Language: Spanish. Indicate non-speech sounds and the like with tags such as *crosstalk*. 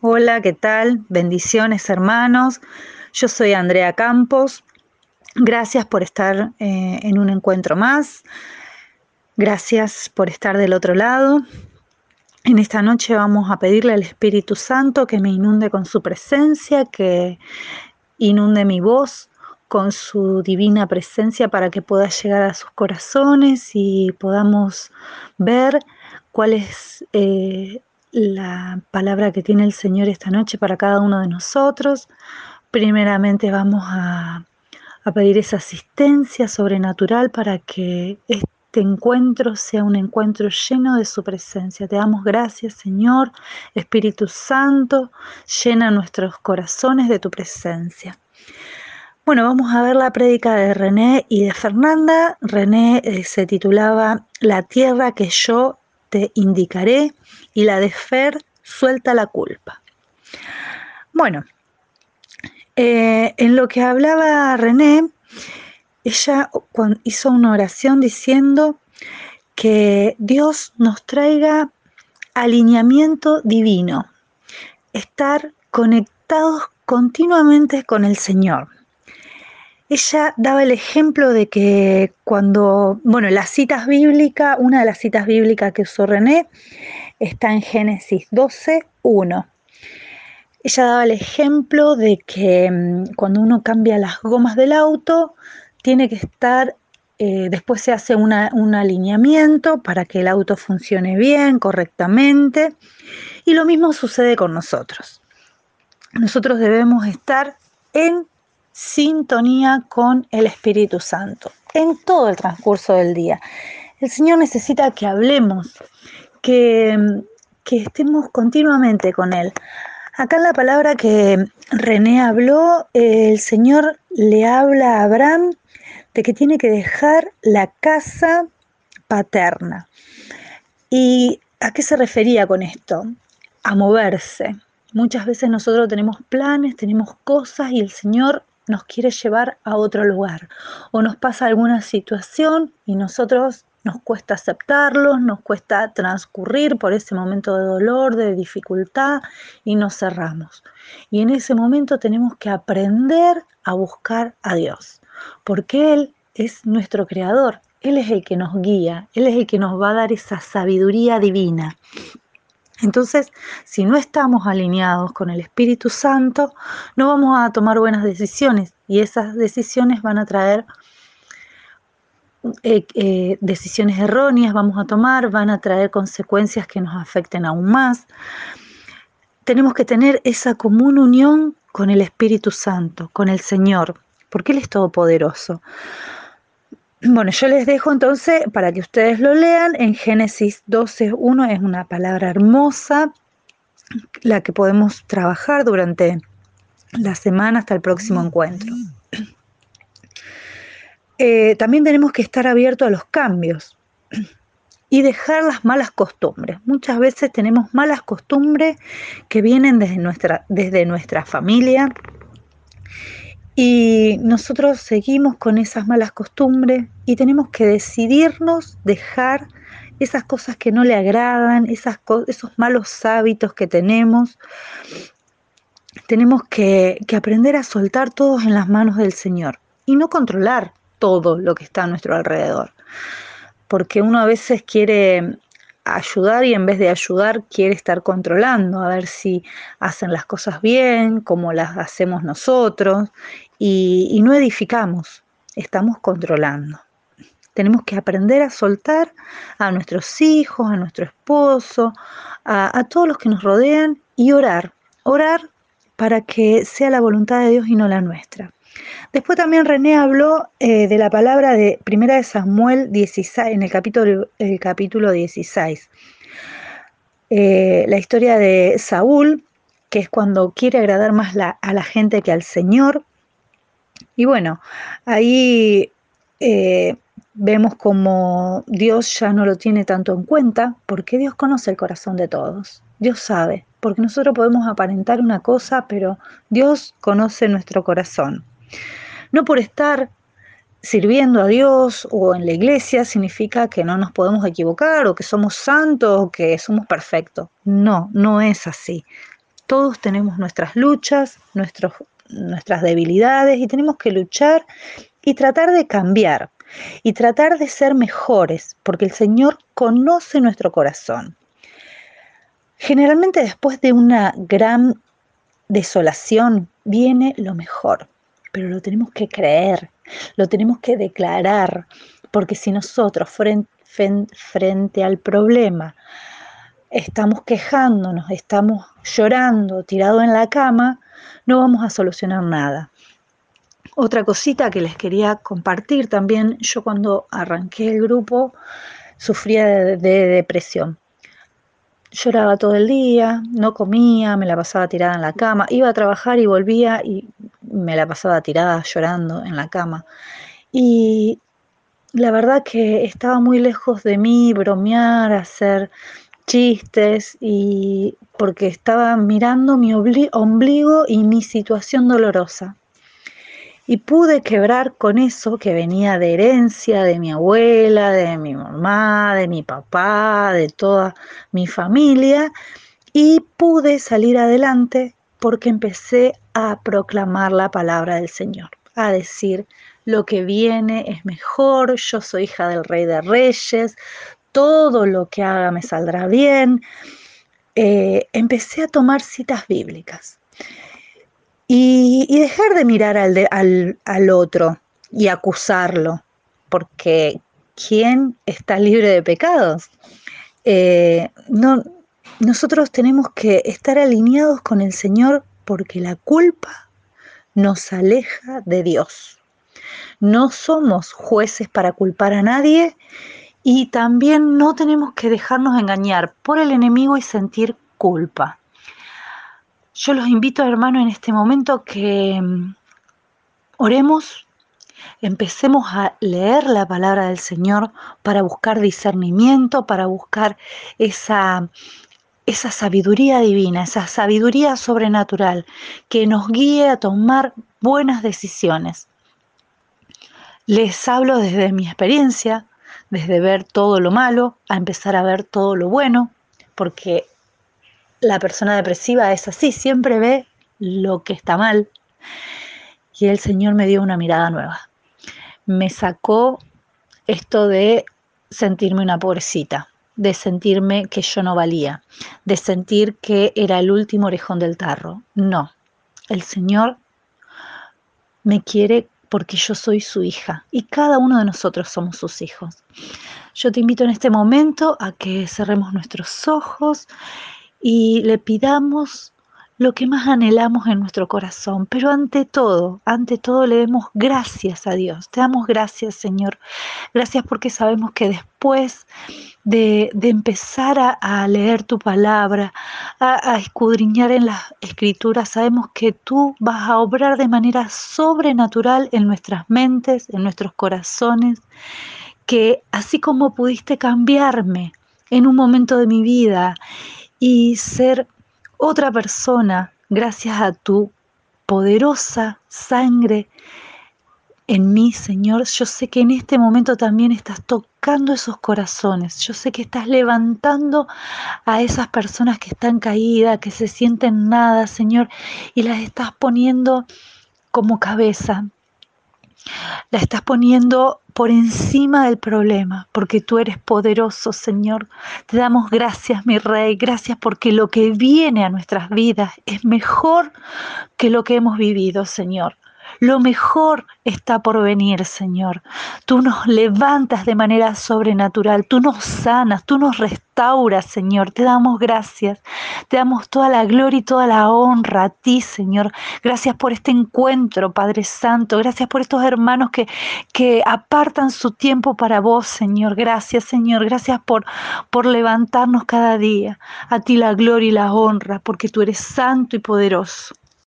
Hola, ¿qué tal? Bendiciones hermanos. Yo soy Andrea Campos. Gracias por estar eh, en un encuentro más. Gracias por estar del otro lado. En esta noche vamos a pedirle al Espíritu Santo que me inunde con su presencia, que inunde mi voz con su divina presencia para que pueda llegar a sus corazones y podamos ver cuál es eh, la palabra que tiene el Señor esta noche para cada uno de nosotros. Primeramente vamos a, pedir esa asistencia sobrenatural para que este encuentro sea un encuentro lleno de su presencia. Te damos gracias, Señor, Espíritu Santo, llena nuestros corazones de tu presencia. Bueno, vamos a ver la prédica de René y de Fernanda. René eh, se titulaba La tierra que yo te indicaré y la de Fer suelta la culpa. Bueno, eh, en lo que hablaba René, ella hizo una oración diciendo que Dios nos traiga alineamiento divino, estar conectados continuamente con el Señor. Ella daba el ejemplo de que cuando, bueno, las citas bíblicas, una de las citas bíblicas que usó René está en Génesis 12, 1. Ella daba el ejemplo de que mm, cuando uno cambia las gomas del auto, tiene que estar, eh, después se hace un alineamiento para que el auto funcione bien, correctamente. Y lo mismo sucede con nosotros. Nosotros debemos estar en sintonía con el Espíritu Santo en todo el transcurso del día. El Señor necesita que hablemos, que, estemos continuamente con Él. Acá en la palabra que René habló, el Señor le habla a Abraham de que tiene que dejar la casa paterna. ¿Y a qué se refería con esto? A moverse. Muchas veces nosotros tenemos planes, tenemos cosas y el Señor nos quiere llevar a otro lugar o nos pasa alguna situación y nosotros nos cuesta aceptarlo, nos cuesta transcurrir por ese momento de dolor, de dificultad y nos cerramos. Y en ese momento tenemos que aprender a buscar a Dios, porque Él es nuestro creador, Él es el que nos guía, Él es el que nos va a dar esa sabiduría divina. Entonces, si no estamos alineados con el Espíritu Santo, no vamos a tomar buenas decisiones y esas decisiones van a traer eh, eh, decisiones erróneas, vamos a tomar, van a traer consecuencias que nos afecten aún más. Tenemos que tener esa común unión con el Espíritu Santo, con el Señor, porque Él es todopoderoso. Bueno, yo les dejo entonces para que ustedes lo lean. En Génesis 12.1 es una palabra hermosa, la que podemos trabajar durante la semana hasta el próximo encuentro. Eh, también tenemos que estar abiertos a los cambios *clears throat* y dejar las malas costumbres. Muchas veces tenemos malas costumbres que vienen desde nuestra, desde nuestra familia, y nosotros seguimos con esas malas costumbres y tenemos que decidirnos dejar esas cosas que no le agradan, esas esos malos hábitos que tenemos. Tenemos que, que aprender a soltar todos en las manos del Señor y no controlar todo lo que está a nuestro alrededor. Porque uno a veces quiere ayudar y en vez de ayudar quiere estar controlando, a ver si hacen las cosas bien, como las hacemos nosotros, y, no edificamos, estamos controlando. Tenemos que aprender a soltar a nuestros hijos, a nuestro esposo, a, todos los que nos rodean y orar, orar para que sea la voluntad de Dios y no la nuestra. Después también René habló eh, de la palabra de Primera de Samuel 16, en el capítulo, el capítulo 16. Eh, la historia de Saúl, que es cuando quiere agradar más a la gente que al Señor. Y bueno, ahí eh, vemos como Dios ya no lo tiene tanto en cuenta, porque Dios conoce el corazón de todos. Dios sabe, porque nosotros podemos aparentar una cosa, pero Dios conoce nuestro corazón. No por estar sirviendo a Dios o en la iglesia significa que no nos podemos equivocar o que somos santos o que somos perfectos. No, no es así. Todos tenemos nuestras luchas, nuestras debilidades y tenemos que luchar y tratar de cambiar y tratar de ser mejores, porque el Señor conoce nuestro corazón. Generalmente después de una gran desolación viene lo mejor, pero lo tenemos que creer, lo tenemos que declarar, porque si nosotros frente, al problema estamos quejándonos, estamos llorando, tirado en la cama, no vamos a solucionar nada. Otra cosita que les quería compartir también, yo cuando arranqué el grupo sufría de, depresión. Lloraba todo el día, no comía, me la pasaba tirada en la cama, iba a trabajar y volvía y me la pasaba tirada llorando en la cama. Y la verdad que estaba muy lejos de mí bromear, hacer chistes y porque estaba mirando mi ombligo y mi situación dolorosa y pude quebrar con eso que venía de herencia de mi abuela, de mi mamá, de mi papá, de toda mi familia y pude salir adelante porque empecé a proclamar la palabra del Señor, a decir lo que viene es mejor, yo soy hija del rey de reyes, todo lo que haga me saldrá bien. Eh, empecé a tomar citas bíblicas y, dejar de mirar al, al, otro y acusarlo, porque ¿quién está libre de pecados? Eh, no, nosotros tenemos que estar alineados con el Señor porque la culpa nos aleja de Dios. No somos jueces para culpar a nadie y también no tenemos que dejarnos engañar por el enemigo y sentir culpa. Yo los invito, hermano, en este momento que mm, oremos, empecemos a leer la palabra del Señor para buscar discernimiento, para buscar esa, esa sabiduría divina, esa sabiduría sobrenatural que nos guíe a tomar buenas decisiones. Les hablo desde mi experiencia, desde ver todo lo malo a empezar a ver todo lo bueno, porque la persona depresiva es así, siempre ve lo que está mal. Y el Señor me dio una mirada nueva. Me sacó esto de sentirme una pobrecita, de sentirme que yo no valía, de sentir que era el último orejón del tarro. No, el Señor me quiere porque yo soy su hija y cada uno de nosotros somos sus hijos. Yo te invito en este momento a que cerremos nuestros ojos y le pidamos lo que más anhelamos en nuestro corazón, pero ante todo, ante todo le demos gracias a Dios. Te damos gracias, Señor. Gracias porque sabemos que después de, empezar a, leer tu palabra, a, a escudriñar en las escrituras, sabemos que tú vas a obrar de manera sobrenatural en nuestras mentes, en nuestros corazones, que así como pudiste cambiarme en un momento de mi vida y ser otra persona gracias a tu poderosa sangre en mí, Señor. Yo sé que en este momento también estás tocando esos corazones. Yo sé que estás levantando a esas personas que están caídas, que se sienten nada, Señor, y las estás poniendo como cabeza. La estás poniendo por encima del problema, porque tú eres poderoso, Señor. Te damos gracias, mi Rey, gracias porque lo que viene a nuestras vidas es mejor que lo que hemos vivido, Señor. Lo mejor está por venir, Señor. Tú nos levantas de manera sobrenatural, tú nos sanas, tú nos restauras, Señor. Te damos gracias. Te damos toda la gloria y toda la honra a ti, Señor. Gracias por este encuentro, Padre Santo. Gracias por estos hermanos que, que apartan su tiempo para vos, Señor. Gracias, Señor. Gracias por, por levantarnos cada día. A ti la gloria y la honra, porque tú eres santo y poderoso.